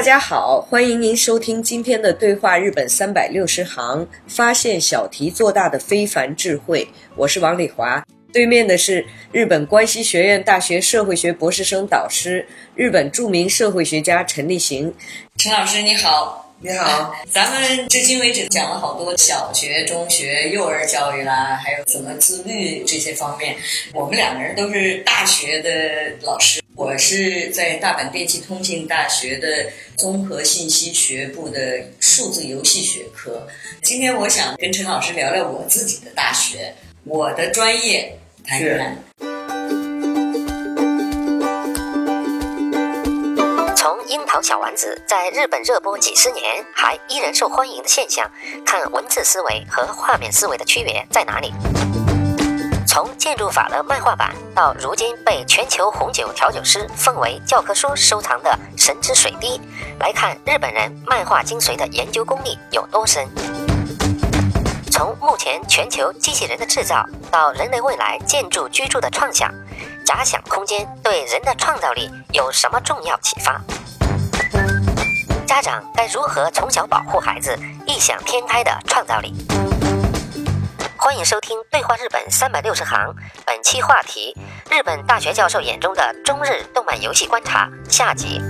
大家好，欢迎您收听今天的对话日本三百六十行，发现小题做大的非凡智慧。我是王丽华，对面的是日本关西学院大学社会学博士生导师、日本著名社会学家陈立行。陈老师你好。你好，咱们至今为止讲了好多小学、中学、幼儿教育啦，还有怎么自律这些方面。我们两个人都是大学的老师，我是在大阪电气通信大学的综合信息学部的数字游戏学科。今天我想跟陈老师聊聊我自己的大学，我的专业谈一谈。小丸子在日本热播几十年，还依然受欢迎的现象，看文字思维和画面思维的区别在哪里？从建筑法的漫画版到如今被全球红酒调酒师奉为教科书收藏的神之水滴，来看日本人漫画精髓的研究功力有多深。从目前全球机器人的制造到人类未来建筑居住的创想，假想空间对人的创造力有什么重要启发？家长该如何从小保护孩子异想天开的创造力？欢迎收听《对话日本三百六十行》，本期话题：日本大学教授眼中的中日动漫游戏观察下集。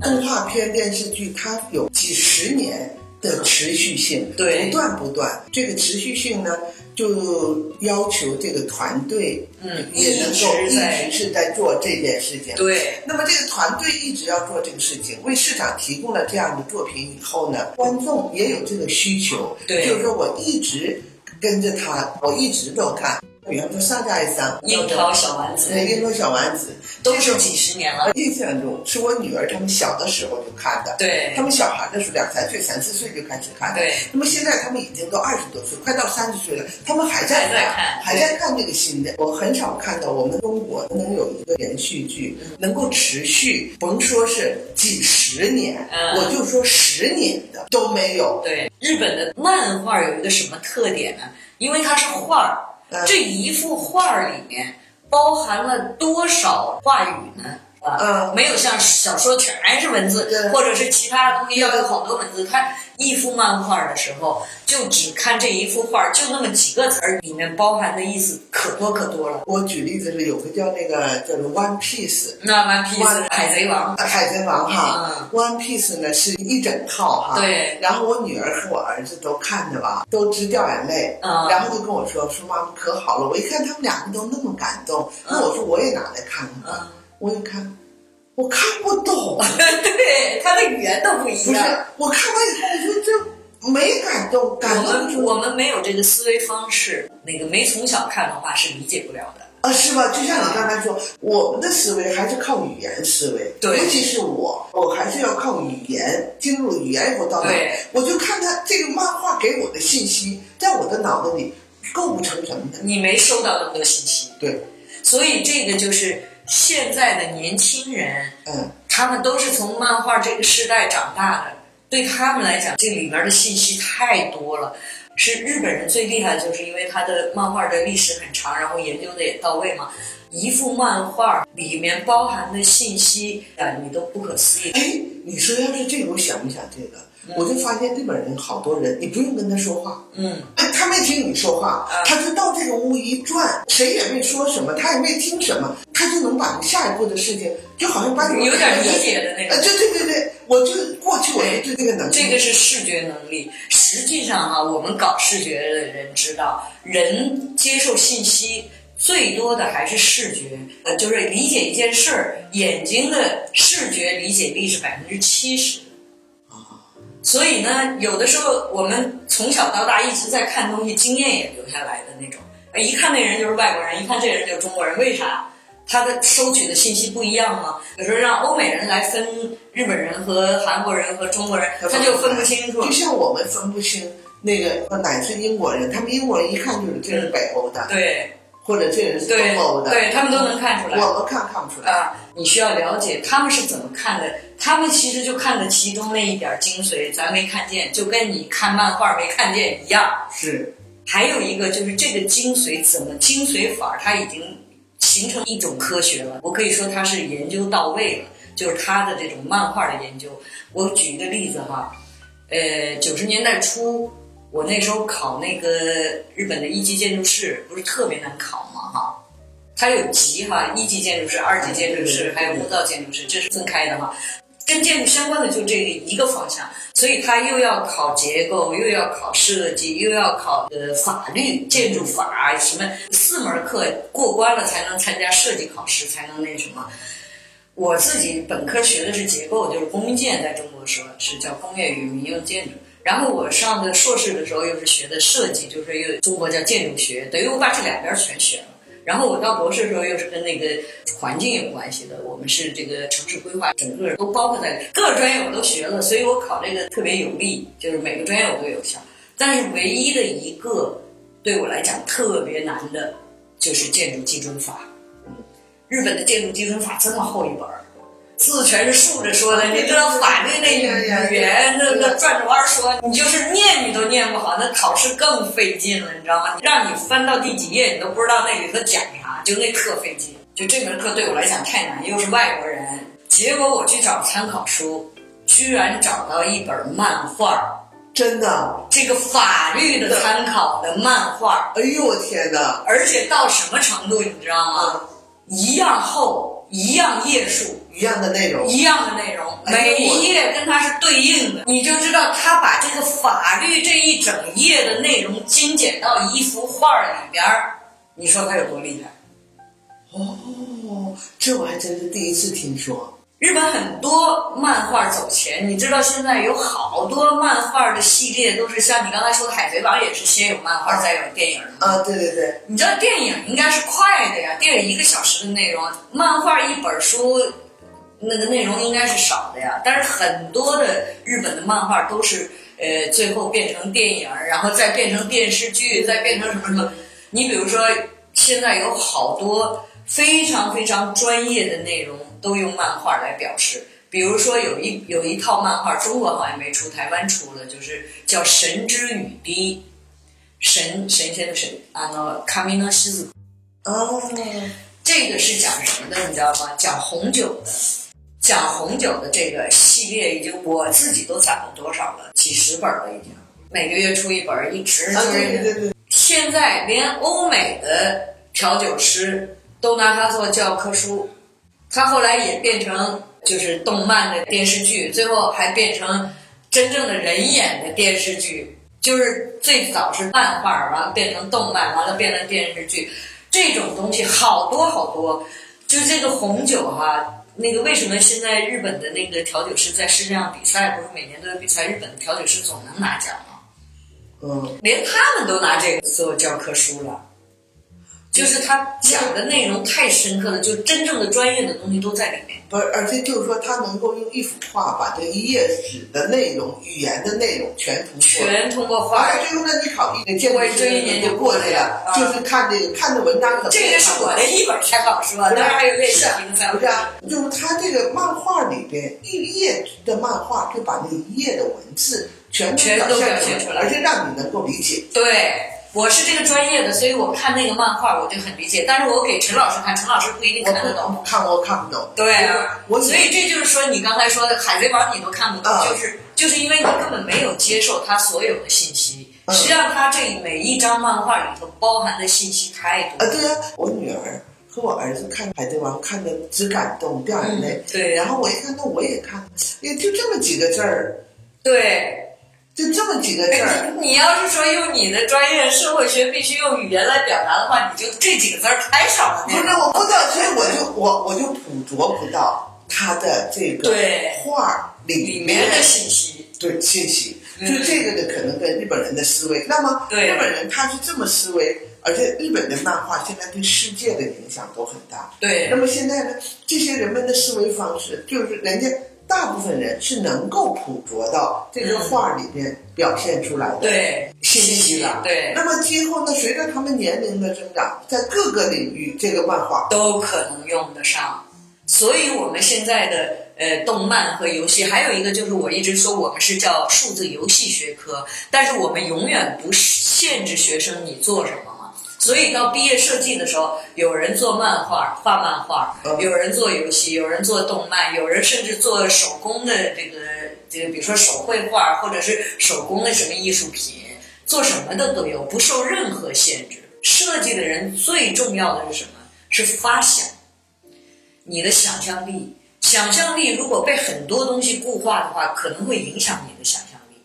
动画片电视剧它有几十年的持续性，对，不断不断。这个持续性呢？就要求这个团队，嗯，也能够一直是在做这件事情。对，那么这个团队一直要做这个事情，为市场提供了这样的作品以后呢，观众也有这个需求。对，就是说我一直跟着他，我一直都看。比方说上家一三，樱桃小丸子，樱桃小丸子都是几十年了。印象中是我女儿他们小的时候就看的，对，他们小孩的时候两三岁、三四岁就开始看，对。那么现在他们已经都二十多岁，快到三十岁了，他们还在看，还在看这个新的。我很少看到我们中国能有一个连续剧能够持续，甭说是几十年，我就说十年的都没有。对，日本的漫画有一个什么特点呢？因为它是画儿。这一幅画里面包含了多少话语呢？啊，没有像小说全是文字，或者是其他东西要有好多文字。他一幅漫画的时候，就只看这一幅画，就那么几个词儿，里面包含的意思可多可多了。我举例子是有个叫那个叫做 One Piece，那 One Piece 海贼王，海贼王哈，One Piece 呢是一整套哈。对。然后我女儿和我儿子都看着吧，都直掉眼泪。嗯。然后就跟我说说妈妈可好了，我一看他们两个都那么感动，那我说我也拿来看看。我一看，我看不懂，对他的语言都不一样。不是，我看完以后，我说这没感动，感动。我们我们没有这个思维方式，那个没从小看的话是理解不了的。啊，是吧？就像你刚才说，我们的思维还是靠语言思维，对，尤其是我，我还是要靠语言进入语言以后到脑，我就看他这个漫画给我的信息，在我的脑子里构不成什么的。你没收到那么多信息，对，所以这个就是。现在的年轻人，嗯，他们都是从漫画这个时代长大的，对他们来讲，这里边的信息太多了。是日本人最厉害的，就是因为他的漫画的历史很长，然后研究的也到位嘛。一幅漫画里面包含的信息啊，你都不可思议。哎，你说要是这个，我想不想这个。我就发现日本人好多人，你不用跟他说话，嗯，他没听你说话，他就到这个屋一转，谁也没说什么，他也没听什么，他就能把下一步的事情，就好像把你有点理解的那个，对对对对，我就过去我对，这个能力，这个是视觉能力。实际上哈，我们搞视觉的人知道，人接受信息最多的还是视觉，呃，就是理解一件事儿，眼睛的视觉理解力是百分之七十。所以呢，有的时候我们从小到大一直在看东西，经验也留下来的那种。一看那人就是外国人，一看这人就是中国人，为啥？他的收取的信息不一样嘛？有时候让欧美人来分日本人和韩国人和中国人，他就分不清楚。就像我们分不清那个哪是英国人，他们英国人一看就是这是北欧的，对，或者这人是东欧的，对他们都能看出来。我们看看不出来啊！你需要了解他们是怎么看的，他们其实就看的其中那一点精髓，咱没看见，就跟你看漫画没看见一样。是。还有一个就是这个精髓怎么精髓法，它已经形成一种科学了。我可以说它是研究到位了，就是它的这种漫画的研究。我举一个例子哈，呃，九十年代初，我那时候考那个日本的一级建筑师，不是特别难考吗？哈，它有级哈，一级建筑师、二级建筑师，还有木造建筑师，这是分开的哈。跟建筑相关的就这一个方向，所以他又要考结构，又要考设计，又要考呃法律、建筑法什么四门课过关了才能参加设计考试，才能那什么。我自己本科学的是结构，就是工建，在中国说是叫工业与民用建筑。然后我上的硕士的时候又是学的设计，就是又中国叫建筑学，等于我把这两边全学了。然后我到博士的时候又是跟那个环境有关系的，我们是这个城市规划，整个都包括在各个专业我都学了，所以我考这个特别有利，就是每个专业我都有效。但是唯一的一个对我来讲特别难的，就是建筑基准法。日本的建筑基准法这么厚一本儿。字全是竖着说的，你知道法律那语言那那转着弯说，你就是念你都念不好，那考试更费劲了，你知道吗？让你翻到第几页，你都不知道那里头讲啥，就那特费劲。就这门课对我来讲太难，又是外国人，结果我去找参考书，居然找到一本漫画，真的，这个法律的参考的漫画。哎呦我天哪！而且到什么程度，你知道吗？一样厚，一样页数。一样的内容，一样的内容，每一页跟它是对应的，你就知道他把这个法律这一整页的内容精简到一幅画里边儿，你说他有多厉害？哦，这我还真是第一次听说。日本很多漫画走前，你知道现在有好多漫画的系列都是像你刚才说的《海贼王》，也是先有漫画再有电影的。啊，对对对。你知道电影应该是快的呀，电影一个小时的内容，漫画一本书。那个内容应该是少的呀，但是很多的日本的漫画都是，呃，最后变成电影，然后再变成电视剧，再变成什么什么。你比如说，现在有好多非常非常专业的内容都用漫画来表示。比如说，有一有一套漫画，中国好像没出，台湾出了，就是叫《神之雨滴》，神神仙的神，啊，那卡米诺西子。哦，这个是讲什么的？你知道吗？讲红酒的。讲红酒的这个系列，已经我自己都攒了多少了？几十本了，已经每个月出一本，一直就是。现在连欧美的调酒师都拿它做教科书。它后来也变成就是动漫的电视剧，最后还变成真正的人演的电视剧。就是最早是漫画，完了变成动漫，完了变成电视剧。这种东西好多好多。就这个红酒哈。那个为什么现在日本的那个调酒师在世界上比赛，不是每年都有比赛？日本的调酒师总能拿奖吗？嗯，连他们都拿这个做教科书了。就是他讲的内容太深刻了，就真正的专业的东西都在里面。不，而且就是说，他能够用一幅画把这一页纸的内容、语言的内容全通过，全通过画。而且最后呢，你考一，建国这一年就过去了，就是看这个看的文章。这个是我的一本参考书，当然还有类似评分。不是啊，就是他这个漫画里边一页的漫画，就把那一页的文字全全都表现出来，而且让你能够理解。对。我是这个专业的，所以我看那个漫画我就很理解。但是我给陈老师看，陈老师不一定看得懂。看我看不懂。对啊，所以这就是说，你刚才说的《海贼王》，你都看不懂，就是就是因为你根本没有接受他所有的信息。实际上，他这每一张漫画里头包含的信息太多。啊，对啊，我女儿和我儿子看《海贼王》，看的只感动掉眼泪。对。然后我一看，那我也看，也就这么几个字儿。对，就这么几个字儿。你要是说用你的专业社会学必须用语言来表达的话，你就这几个字儿太少了。不是，我不知道，所以我就我我就捕捉不到他的这个画里面的信息。对信息，就这个呢，可能跟日本人的思维。那么日本人他是这么思维，而且日本的漫画现在对世界的影响都很大。对。那么现在呢，这些人们的思维方式，就是人家大部分人是能够捕捉到这个画里面表现出来的信息的。对。那么今后呢，随着他们年龄的增长，在各个领域，这个漫画都可能用得上。所以我们现在的。呃，动漫和游戏，还有一个就是我一直说我们是叫数字游戏学科，但是我们永远不限制学生你做什么嘛。所以到毕业设计的时候，有人做漫画画漫画，有人做游戏，有人做动漫，有人甚至做手工的这个这个，比如说手绘画或者是手工的什么艺术品，做什么的都有，不受任何限制。设计的人最重要的是什么？是发想，你的想象力。想象力如果被很多东西固化的话，可能会影响你的想象力。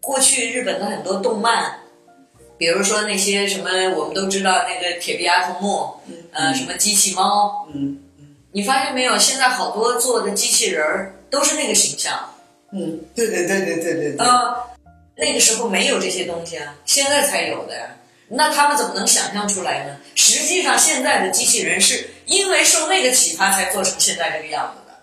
过去日本的很多动漫，比如说那些什么，我们都知道那个铁臂阿童木，呃，什么机器猫，嗯嗯，你发现没有？现在好多做的机器人儿都是那个形象。嗯，对对对对对对。呃，那个时候没有这些东西啊，现在才有的。呀。那他们怎么能想象出来呢？实际上，现在的机器人是因为受那个启发才做成现在这个样子的。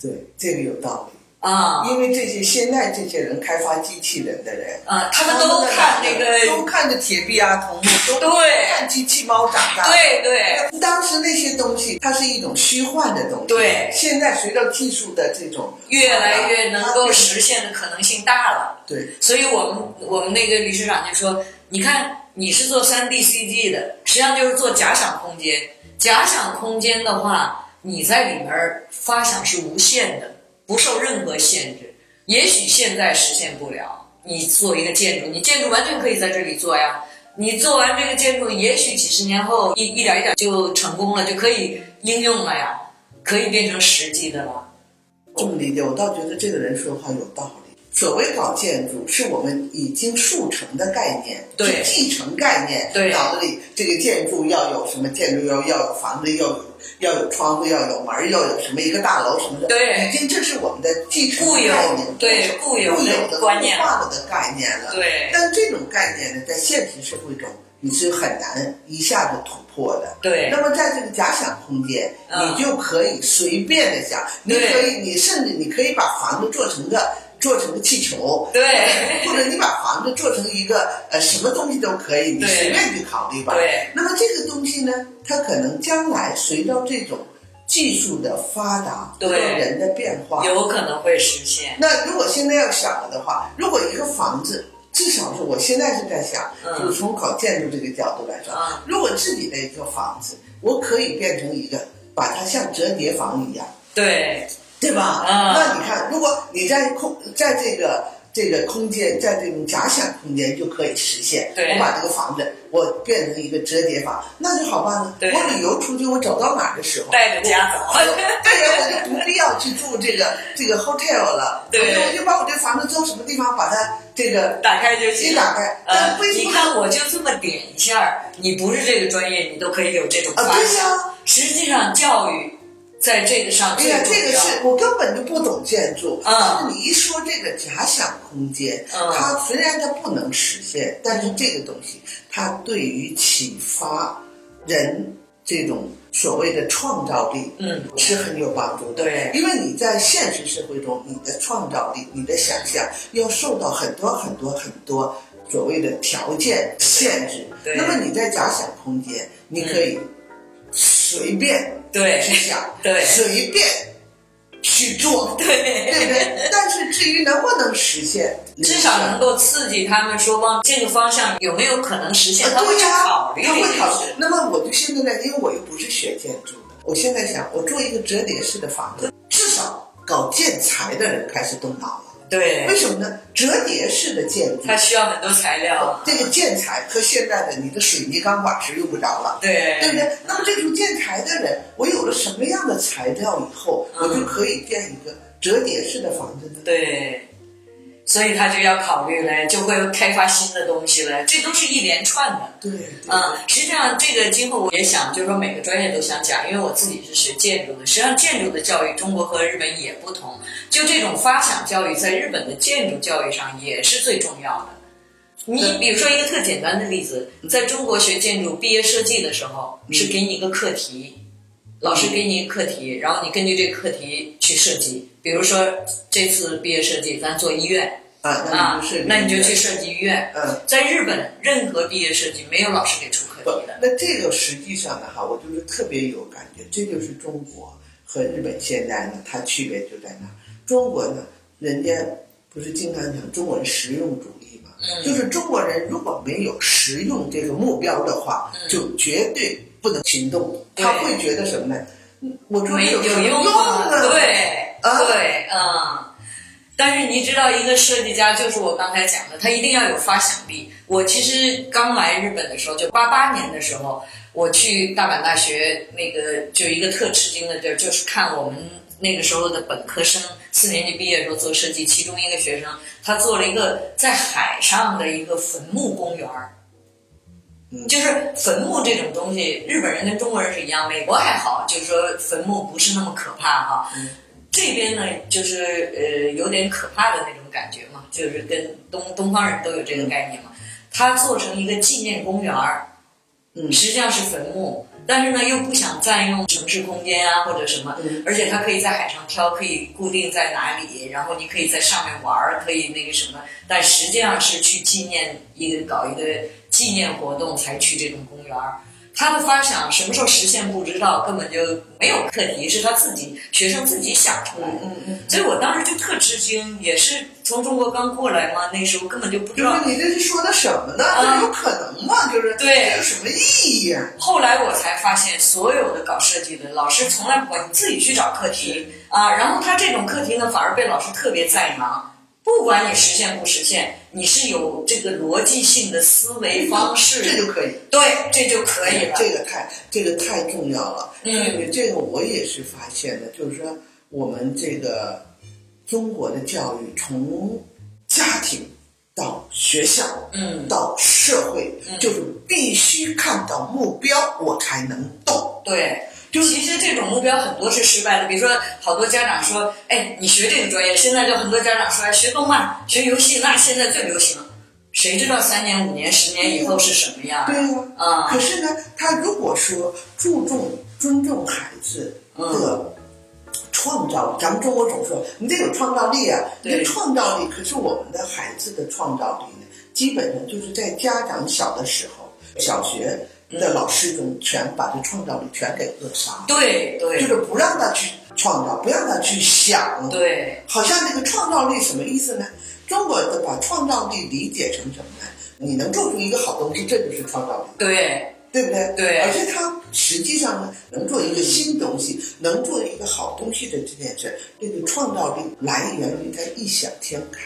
对，这个有道理啊。因为这些现在这些人开发机器人的人啊，他们都看那个，都看着铁臂阿童木，都看机器猫长大。对对。当时那些东西，它是一种虚幻的东西。对。现在随着技术的这种越来越能够实现的可能性大了。对。所以我们我们那个理事长就说：“你看。”你是做三 D CG 的，实际上就是做假想空间。假想空间的话，你在里面发想是无限的，不受任何限制。也许现在实现不了，你做一个建筑，你建筑完全可以在这里做呀。你做完这个建筑，也许几十年后一一点一点就成功了，就可以应用了呀，可以变成实际的了。这么理解，我倒觉得这个人说的话有道理。所谓搞建筑，是我们已经速成的概念，对继承概念。对脑子里这个建筑要有什么？建筑要要有房子，要有要有窗户，要有门，要有什么一个大楼什么的。对，已经这是我们的继承概念，对固有的观念化了的概念了。对，但这种概念呢，在现实社会中你是很难一下子突破的。对，那么在这个假想空间，你就可以随便的想，你可以，你甚至你可以把房子做成个。做成个气球，对，或者你把房子做成一个呃什么东西都可以，你随便去考虑吧。对，那么这个东西呢，它可能将来随着这种技术的发达和人的变化，有可能会实现。那如果现在要想了的话，如果一个房子，至少是我现在是在想，就是从搞建筑这个角度来说，如果自己的一个房子，我可以变成一个，把它像折叠房一样。对。对吧？那你看，如果你在空在这个这个空间，在这种假想空间就可以实现。对我把这个房子我变成一个折叠房，那就好办了。我旅游出去，我走到哪儿的时候带着家走，对呀，我就不必要去住这个这个 hotel 了。对，我就把我这房子租什么地方，把它这个打开就行。一打开，呃，你看我就这么点一下，你不是这个专业，你都可以有这种发想。实际上教育。在这个上，哎呀，这个是我根本就不懂建筑。啊，你一说这个假想空间，它虽然它不能实现，但是这个东西它对于启发人这种所谓的创造力，嗯，是很有帮助的。对，因为你在现实社会中，你的创造力、你的想象要受到很多很多很多所谓的条件限制。对，那么你在假想空间，你可以。随便对去想，对，随便去做，对，对不对？但是至于能不能实现，至少能够刺激他们说往这个方向有没有可能实现，他会考虑，他会考虑。那么我就现在呢，因为我又不是学建筑的，我现在想，我做一个折叠式的房子，至少搞建材的人开始动脑了。对，为什么呢？折叠式的建筑，它需要很多材料。这个建材和现在的你的水泥钢管是用不着了，对，对不对？那么这种建材的人，我有了什么样的材料以后，我就可以建一个折叠式的房子呢？对，所以他就要考虑嘞，就会开发新的东西嘞，这都是一连串的。对，嗯，实际上这个今后我也想，就是说每个专业都想讲，因为我自己是学建筑的。实际上建筑的教育，中国和日本也不同。就这种发想教育，在日本的建筑教育上也是最重要的。你比如说一个特简单的例子，在中国学建筑毕业设计的时候，是给你一个课题，老师给你一个课题，然后你根据这个课题去设计。比如说这次毕业设计，咱做医院。啊，那你就去设计医院。嗯，在日本，任何毕业设计没有老师给出课题的。那这个实际上呢，哈，我就是特别有感觉，这就是中国和日本现在呢，它区别就在那。中国呢，人家不是经常讲中国人实用主义嘛？嗯，就是中国人如果没有实用这个目标的话，就绝对不能行动。他会觉得什么呢？我说有用啊，对，对，嗯。但是你知道，一个设计家就是我刚才讲的，他一定要有发想力。我其实刚来日本的时候，就八八年的时候，我去大阪大学，那个就一个特吃惊的地儿，就是看我们那个时候的本科生四年级毕业的时候做设计，其中一个学生他做了一个在海上的一个坟墓公园儿。就是坟墓这种东西，日本人跟中国人是一样，美国还好，就是说坟墓不是那么可怕哈。这边呢，就是呃，有点可怕的那种感觉嘛，就是跟东东方人都有这个概念嘛。它做成一个纪念公园儿，嗯，实际上是坟墓，但是呢，又不想占用城市空间啊或者什么，而且它可以在海上漂，可以固定在哪里，然后你可以在上面玩儿，可以那个什么，但实际上是去纪念一个搞一个纪念活动才去这种公园儿。他的发想什么时候实现不知道，根本就没有课题，是他自己学生自己想出来的。嗯嗯。所以我当时就特吃惊，也是从中国刚过来嘛，那时候根本就不知道。你这是说的什么呢？这有可能吗？就是对，有什么意义啊？后来我才发现，所有的搞设计的老师从来不管，你自己去找课题啊。然后他这种课题呢，反而被老师特别在行。不管你实现不实现，你是有这个逻辑性的思维方式，这就可以。对，这就可以了。这个太，这个太重要了。因为这个我也是发现的，就是说我们这个中国的教育，从家庭到学校，嗯，到社会，就是必须看到目标，我才能动。对。就其实这种目标很多是失败的，比如说好多家长说，哎，你学这个专业，现在就很多家长说，学动漫、学游戏，那现在最流行。谁知道三年、五年、十年以后是什么样？对呀，啊。可是呢，他如果说注重尊重孩子的创造力，咱们中国总说你得有创造力啊，你创造力。可是我们的孩子的创造力呢，基本上就是在家长小的时候，小学。的老师中全把这创造力全给扼杀了，对对，就是不让他去创造，不让他去想，对，好像这个创造力什么意思呢？中国的把创造力理解成什么呢？你能做出一个好东西，这就是创造力，对，对不对？对，而且他实际上呢，能做一个新东西，能做一个好东西的这件事，这个创造力来源于他异想天开，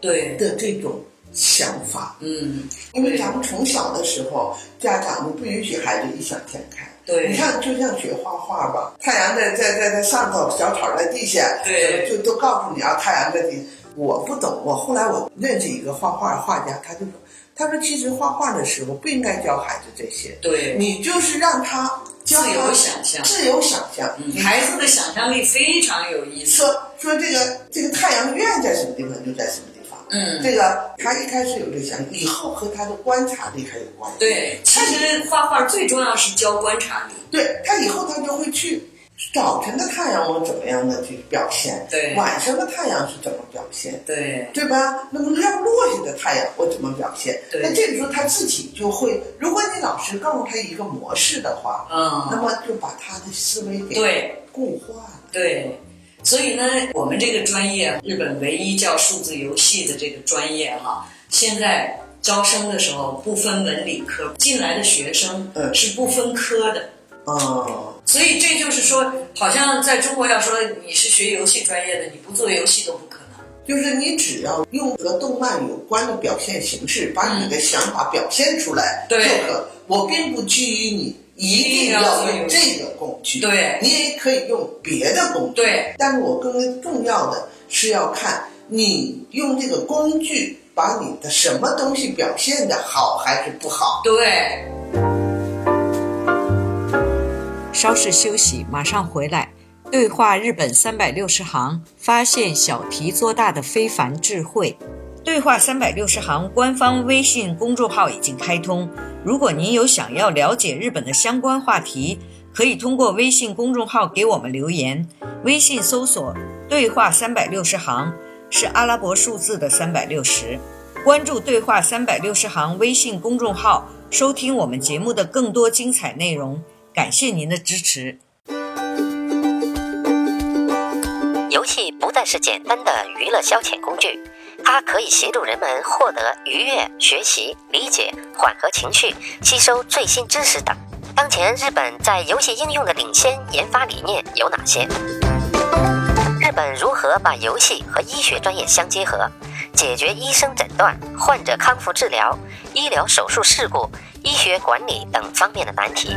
对的这种。想法，嗯，因为咱们从小的时候，家长就不允许孩子异想天开。对，你看，就像学画画吧，太阳在在在在上头，小草在地下，对，就都告诉你啊，太阳在地。我不懂，我后来我认识一个画画画家，他就说，他说其实画画的时候不应该教孩子这些，对，你就是让他自由想象，自由想象，孩子的想象力非常有意思。说说这个这个太阳院在什么地方，就在什么。嗯，这个他一开始有这想，以后和他的观察力还有关系。对，其实画画最重要是教观察力。对他以后他就会去，早晨的太阳我怎么样的去表现？对，晚上的太阳是怎么表现？对，对吧？那么要落下的太阳我怎么表现？对那这个时候他自己就会，如果你老师告诉他一个模式的话，嗯，那么就把他的思维给固化了。对。所以呢，我们这个专业，日本唯一叫数字游戏的这个专业哈，现在招生的时候不分文理科，进来的学生是不分科的。哦。所以这就是说，好像在中国要说你是学游戏专业的，你不做游戏都不可能。就是你只要用和动漫有关的表现形式，把你的想法表现出来就可。我并不拘于你。一定要用这个工具，对，你也可以用别的工具，对。但是我更为重要的是要看你用这个工具把你的什么东西表现的好还是不好？对。稍事休息，马上回来。对话日本三百六十行，发现小题做大的非凡智慧。对话三百六十行官方微信公众号已经开通，如果您有想要了解日本的相关话题，可以通过微信公众号给我们留言。微信搜索“对话三百六十行”，是阿拉伯数字的三百六十。关注“对话三百六十行”微信公众号，收听我们节目的更多精彩内容。感谢您的支持。游戏不再是简单的娱乐消遣工具，它可以协助人们获得愉悦、学习、理解、缓和情绪、吸收最新知识等。当前日本在游戏应用的领先研发理念有哪些？日本如何把游戏和医学专业相结合，解决医生诊断、患者康复治疗、医疗手术事故、医学管理等方面的难题？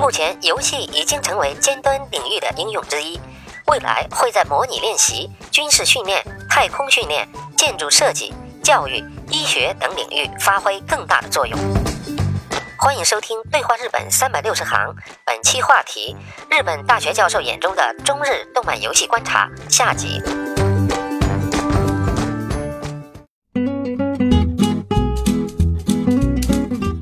目前，游戏已经成为尖端领域的应用之一。未来会在模拟练习、军事训练、太空训练、建筑设计、教育、医学等领域发挥更大的作用。欢迎收听《对话日本三百六十行》，本期话题：日本大学教授眼中的中日动漫游戏观察下集。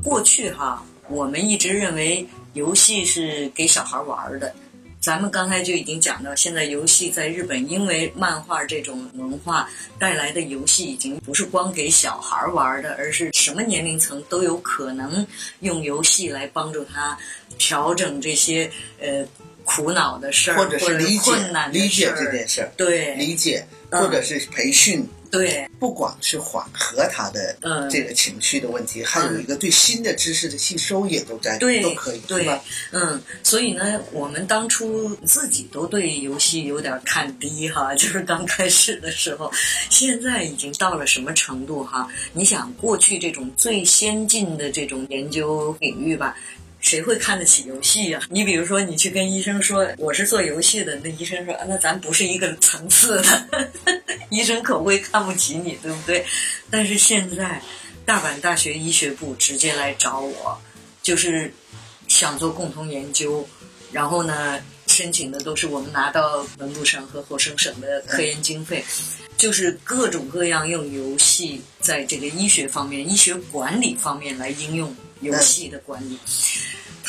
过去哈，我们一直认为游戏是给小孩玩的。咱们刚才就已经讲到，现在游戏在日本，因为漫画这种文化带来的游戏，已经不是光给小孩玩的，而是什么年龄层都有可能用游戏来帮助他调整这些呃苦恼的事儿，或者是理解理解这件事儿，对，理解或者是培训。对，不光是缓和他的这个情绪的问题，还有一个对新的知识的吸收也都在都可以，对吧？嗯，所以呢，我们当初自己都对游戏有点看低哈，就是刚开始的时候，现在已经到了什么程度哈？你想，过去这种最先进的这种研究领域吧。谁会看得起游戏呀？你比如说，你去跟医生说我是做游戏的，那医生说那咱不是一个层次的，医生可会看不起你，对不对？但是现在，大阪大学医学部直接来找我，就是想做共同研究，然后呢，申请的都是我们拿到文部省和后生省的科研经费，就是各种各样用游戏在这个医学方面、医学管理方面来应用。游戏的管理，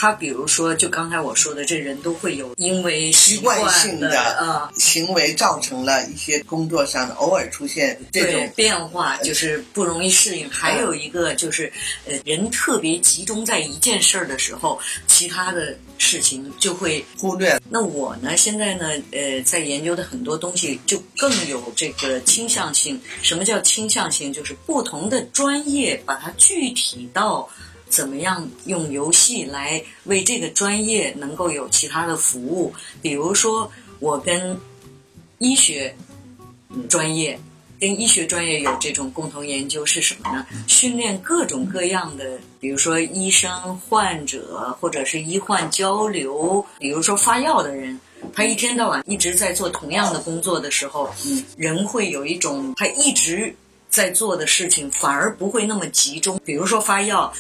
他比如说，就刚才我说的，这人都会有因为习惯性的呃行为造成了一些工作上的偶尔出现这种变化，就是不容易适应。还有一个就是，呃，人特别集中在一件事儿的时候，其他的事情就会忽略。那我呢，现在呢，呃，在研究的很多东西就更有这个倾向性。什么叫倾向性？就是不同的专业把它具体到。怎么样用游戏来为这个专业能够有其他的服务？比如说，我跟医学专业、跟医学专业有这种共同研究是什么呢？训练各种各样的，比如说医生、患者，或者是医患交流。比如说发药的人，他一天到晚一直在做同样的工作的时候，嗯人会有一种他一直在做的事情，反而不会那么集中。比如说发药。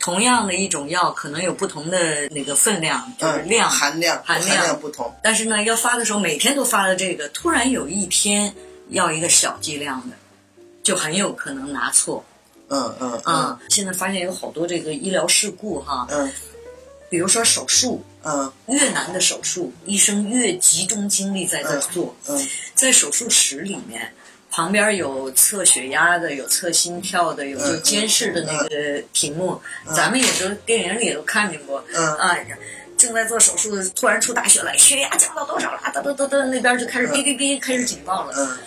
同样的一种药，可能有不同的那个分量，就是量含量含量不同。但是呢，要发的时候每天都发的这个，突然有一天要一个小剂量的，就很有可能拿错。嗯嗯嗯。现在发现有好多这个医疗事故哈。嗯。比如说手术。嗯。越难的手术，医生越集中精力在这做。嗯。在手术室里面。旁边有测血压的，有测心跳的，有就监视的那个屏幕，咱们也都电影里都看见过。啊，正在做手术，突然出大血了，血压降到多少了？哒哒哒哒，那边就开始哔哔哔，开始警报了。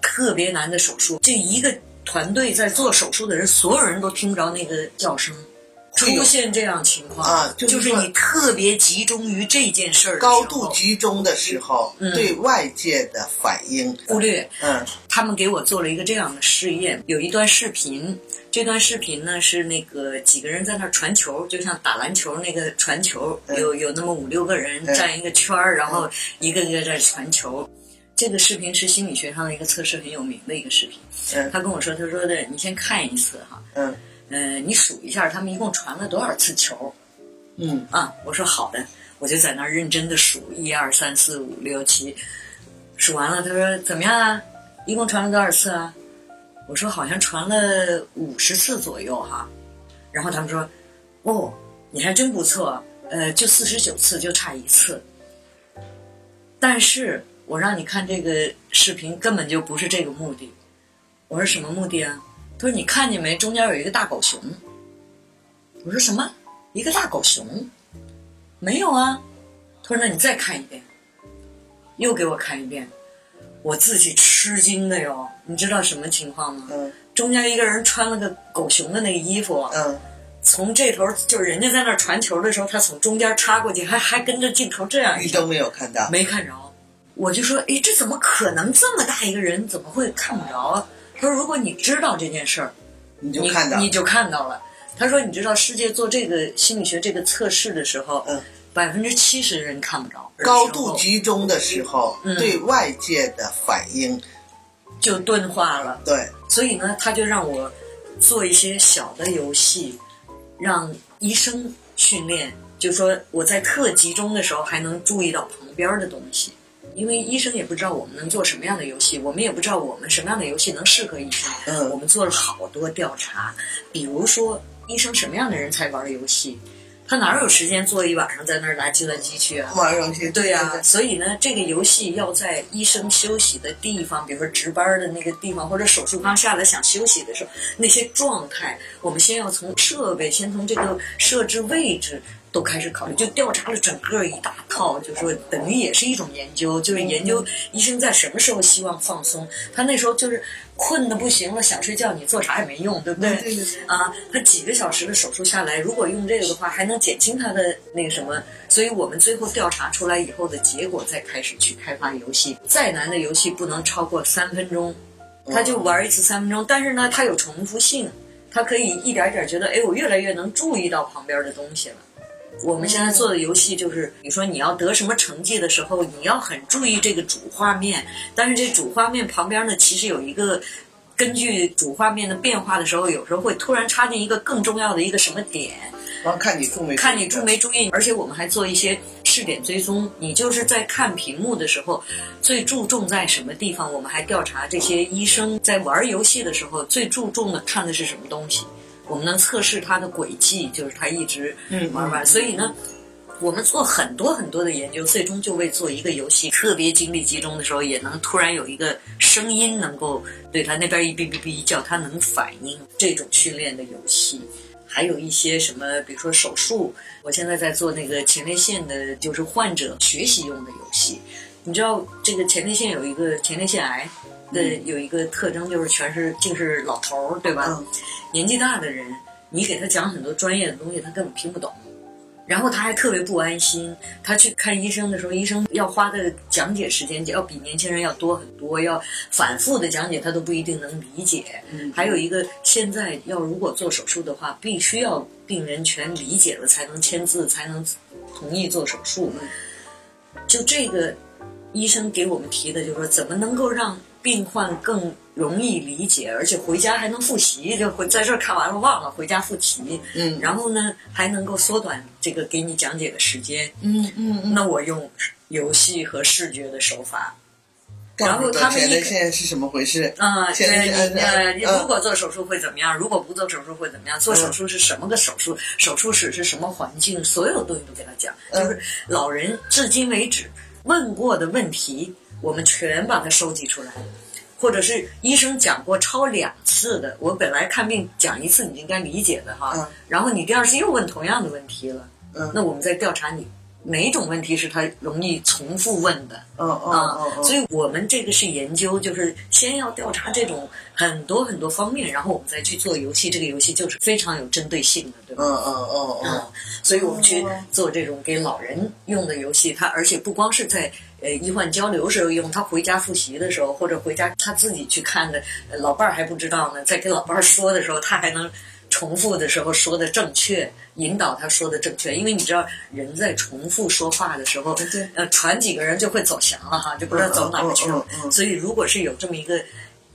特别难的手术，就一个团队在做手术的人，所有人都听不着那个叫声。出现这样情况啊，就是你特别集中于这件事儿，高度集中的时候，对外界的反应忽略。嗯，他们给我做了一个这样的试验，有一段视频，这段视频呢是那个几个人在那传球，就像打篮球那个传球，有有那么五六个人站一个圈儿，然后一个个在传球。这个视频是心理学上的一个测试很有名的一个视频。嗯，他跟我说，他说的你先看一次哈。嗯。呃，你数一下他们一共传了多少次球。嗯。啊，我说好的，我就在那儿认真的数一二三四五六七，数完了，他说怎么样啊？一共传了多少次啊？我说好像传了五十次左右哈。然后他们说，哦，你还真不错，呃，就四十九次，就差一次。但是我让你看这个视频，根本就不是这个目的。我说什么目的啊？他说你看见没？中间有一个大狗熊。我说什么？一个大狗熊？没有啊。他说那你再看一遍。又给我看一遍，我自己吃惊的哟。你知道什么情况吗？嗯。中间一个人穿了个狗熊的那个衣服。嗯。从这头就是人家在那儿传球的时候，他从中间插过去，还还跟着镜头这样。你都没有看到？没看着。我就说，哎，这怎么可能？这么大一个人怎么会看不着啊？他说，如果你知道这件事儿，你就看到，你就看到了。他说，你知道世界做这个心理学这个测试的时候，嗯，百分之七十人看不着。高度集中的时候，对外界的反应就钝化了。对，所以呢，他就让我做一些小的游戏。让医生训练，就说我在特集中的时候还能注意到旁边的东西，因为医生也不知道我们能做什么样的游戏，我们也不知道我们什么样的游戏能适合医生。嗯，我们做了好多调查，比如说医生什么样的人才玩游戏。他哪有时间坐一晚上在那儿拿计算机去啊？玩游戏对呀，所以呢，这个游戏要在医生休息的地方，比如说值班的那个地方，或者手术刚下来想休息的时候，那些状态，我们先要从设备，先从这个设置位置都开始考虑，就调查了整个一大套，就说等于也是一种研究，就是研究医生在什么时候希望放松。他那时候就是困的不行了，想睡觉，你做啥也没用，对不对？对对对。啊，他几个小时的手术下来，如果用这个的话，还能减轻他的那个什么。所以我们最后调查出来以后的结果，再开始去开发游戏。再难的游戏不能超过三分钟，他就玩一次三分钟。但是呢，它有重复性，他可以一点点觉得，哎，我越来越能注意到旁边的东西了。我们现在做的游戏就是，你说你要得什么成绩的时候，你要很注意这个主画面，但是这主画面旁边呢，其实有一个根据主画面的变化的时候，有时候会突然插进一个更重要的一个什么点，然后看你注没看你注没注意，而且我们还做一些试点追踪，你就是在看屏幕的时候最注重在什么地方？我们还调查这些医生在玩游戏的时候最注重的看的是什么东西。我们能测试它的轨迹，就是它一直玩完。所以呢，我们做很多很多的研究，最终就为做一个游戏特别精力集中的时候，也能突然有一个声音能够对它那边一哔哔哔叫，它能反应。这种训练的游戏，还有一些什么，比如说手术，我现在在做那个前列腺的，就是患者学习用的游戏。你知道这个前列腺有一个前列腺癌的有一个特征，就是全是净是老头儿，对吧？年纪大的人，你给他讲很多专业的东西，他根本听不懂，然后他还特别不安心。他去看医生的时候，医生要花的讲解时间就要比年轻人要多很多，要反复的讲解，他都不一定能理解。还有一个，现在要如果做手术的话，必须要病人全理解了才能签字，才能同意做手术。就这个，医生给我们提的就是说，怎么能够让病患更。容易理解，而且回家还能复习，就回在这儿看完了忘了，回家复习。嗯，然后呢，还能够缩短这个给你讲解的时间。嗯嗯。嗯那我用游戏和视觉的手法，然后他们现在现在是什么回事？啊，现在呃，你如果做手术会怎么样？如果不做手术会怎么样？做手术是什么个手术？手术室是什么环境？所有东西都给他讲。就是老人至今为止问过的问题，我们全把它收集出来。或者是医生讲过超两次的，我本来看病讲一次你应该理解的哈，然后你第二次又问同样的问题了，嗯那我们再调查你哪种问题是他容易重复问的，嗯嗯所以我们这个是研究，就是先要调查这种很多很多方面，然后我们再去做游戏，这个游戏就是非常有针对性的，对吧？嗯嗯嗯嗯，所以我们去做这种给老人用的游戏，它而且不光是在。呃，医患交流时候用，他回家复习的时候，或者回家他自己去看的，老伴儿还不知道呢。在跟老伴儿说的时候，他还能重复的时候说的正确，引导他说的正确。因为你知道，人在重复说话的时候，对呃，传几个人就会走祥了哈，就不知道走哪个去了。所以，如果是有这么一个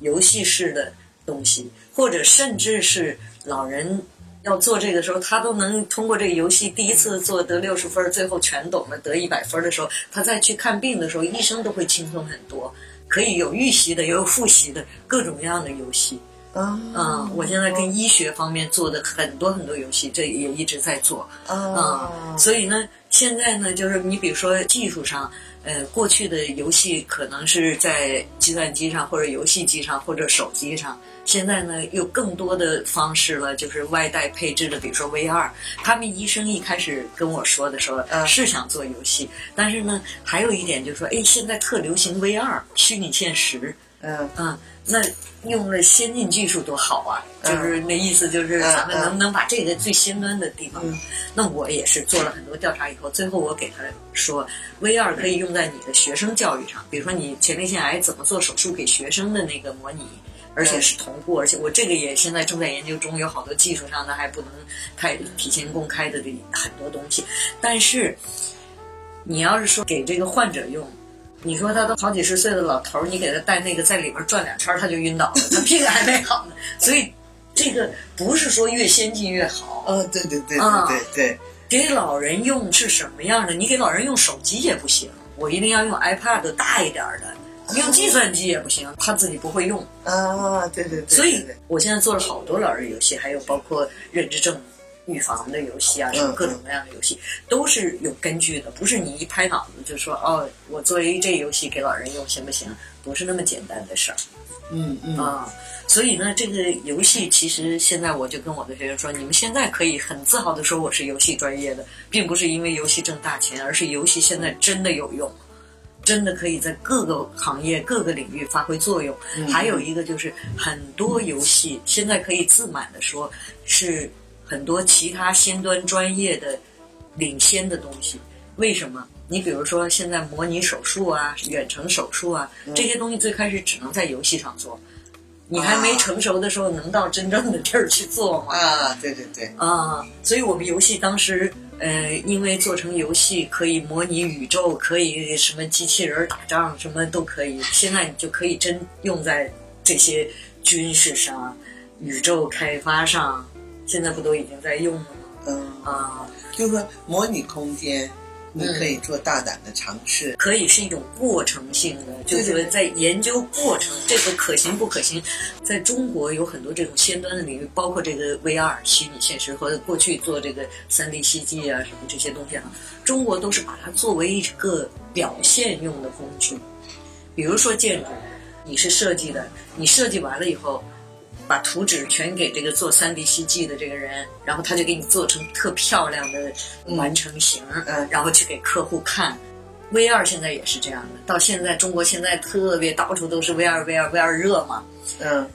游戏式的东西，或者甚至是老人。要做这个时候，他都能通过这个游戏第一次做得六十分，最后全懂了得一百分的时候，他再去看病的时候，医生都会轻松很多。可以有预习的，也有复习的，各种各样的游戏。嗯，我现在跟医学方面做的很多很多游戏，这也一直在做。嗯，所以呢，现在呢，就是你比如说技术上。呃，过去的游戏可能是在计算机上或者游戏机上或者手机上，现在呢有更多的方式了，就是外带配置的，比如说 VR。他们医生一开始跟我说的时候，呃是想做游戏，但是呢，还有一点就是说，哎，现在特流行 VR 虚拟现实。嗯嗯，那用了先进技术多好啊！就是那意思，就是咱们能不能把这个最先端的地方？那我也是做了很多调查以后，最后我给他说，V 二可以用在你的学生教育上，比如说你前列腺癌怎么做手术给学生的那个模拟，而且是同步，而且我这个也现在正在研究中，有好多技术上的还不能太提前公开的很多东西。但是你要是说给这个患者用。你说他都好几十岁的老头儿，你给他带那个在里边转两圈，他就晕倒了，他屁股还没好呢。所以，这个不是说越先进越好。呃，对对对对对对。给老人用是什么样的？你给老人用手机也不行，我一定要用 iPad 大一点的，用计算机也不行，他自己不会用。啊，对对对。所以，我现在做了好多老人游戏，还有包括认知症。预防的游戏啊，什么各种各样的游戏都是有根据的，不是你一拍脑子就说哦，我做一这游戏给老人用行不行？不是那么简单的事儿。嗯嗯啊，所以呢，这个游戏其实现在我就跟我的学生说，你们现在可以很自豪的说我是游戏专业的，并不是因为游戏挣大钱，而是游戏现在真的有用，真的可以在各个行业、各个领域发挥作用。还有一个就是很多游戏现在可以自满的说是。很多其他先端专业的领先的东西，为什么？你比如说现在模拟手术啊、远程手术啊这些东西，最开始只能在游戏上做，你还没成熟的时候，能到真正的地儿去做吗？啊，对对对。啊，所以我们游戏当时，呃，因为做成游戏可以模拟宇宙，可以什么机器人打仗，什么都可以。现在你就可以真用在这些军事上、宇宙开发上。现在不都已经在用了吗？嗯啊，就是说模拟空间，你可以做大胆的尝试，可以是一种过程性的，就是说在研究过程，这个可行不可行？在中国有很多这种先端的领域，包括这个 VR 虚拟现实和过去做这个三 D CG 啊什么这些东西啊，中国都是把它作为一个表现用的工具。比如说建筑，你是设计的，你设计完了以后。把图纸全给这个做三 D CG 的这个人，然后他就给你做成特漂亮的完成型，嗯，然后去给客户看。VR 现在也是这样的，到现在中国现在特别到处都是 VR，VR，VR 热嘛，嗯，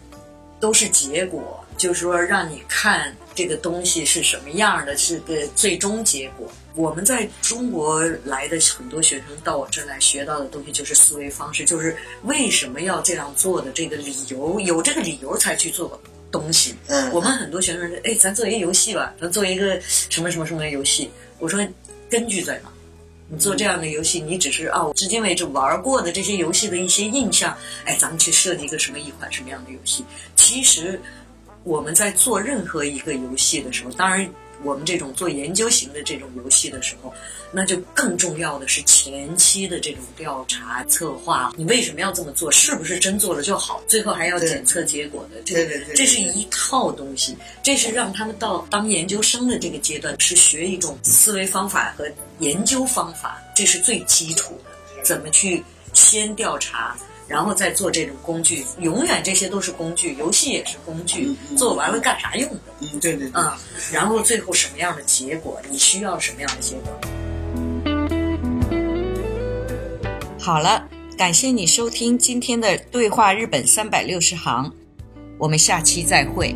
都是结果，就是说让你看这个东西是什么样的，是个最终结果。我们在中国来的很多学生到我这儿来学到的东西就是思维方式，就是为什么要这样做的这个理由，有这个理由才去做东西。嗯，我们很多学生说：“哎，咱做一个游戏吧，咱做一个什么什么什么游戏。”我说：“根据在哪？你做这样的游戏，你只是啊，我至今为止玩过的这些游戏的一些印象。哎，咱们去设计一个什么一款什么样的游戏？其实我们在做任何一个游戏的时候，当然。”我们这种做研究型的这种游戏的时候，那就更重要的是前期的这种调查策划。你为什么要这么做？是不是真做了就好？最后还要检测结果的，这这是一套东西。这是让他们到当研究生的这个阶段，是学一种思维方法和研究方法，这是最基础的。怎么去先调查？然后再做这种工具，永远这些都是工具，游戏也是工具，做完了干啥用的？嗯，对对。啊，然后最后什么样的结果？你需要什么样的结果？好了，感谢你收听今天的对话日本三百六十行，我们下期再会。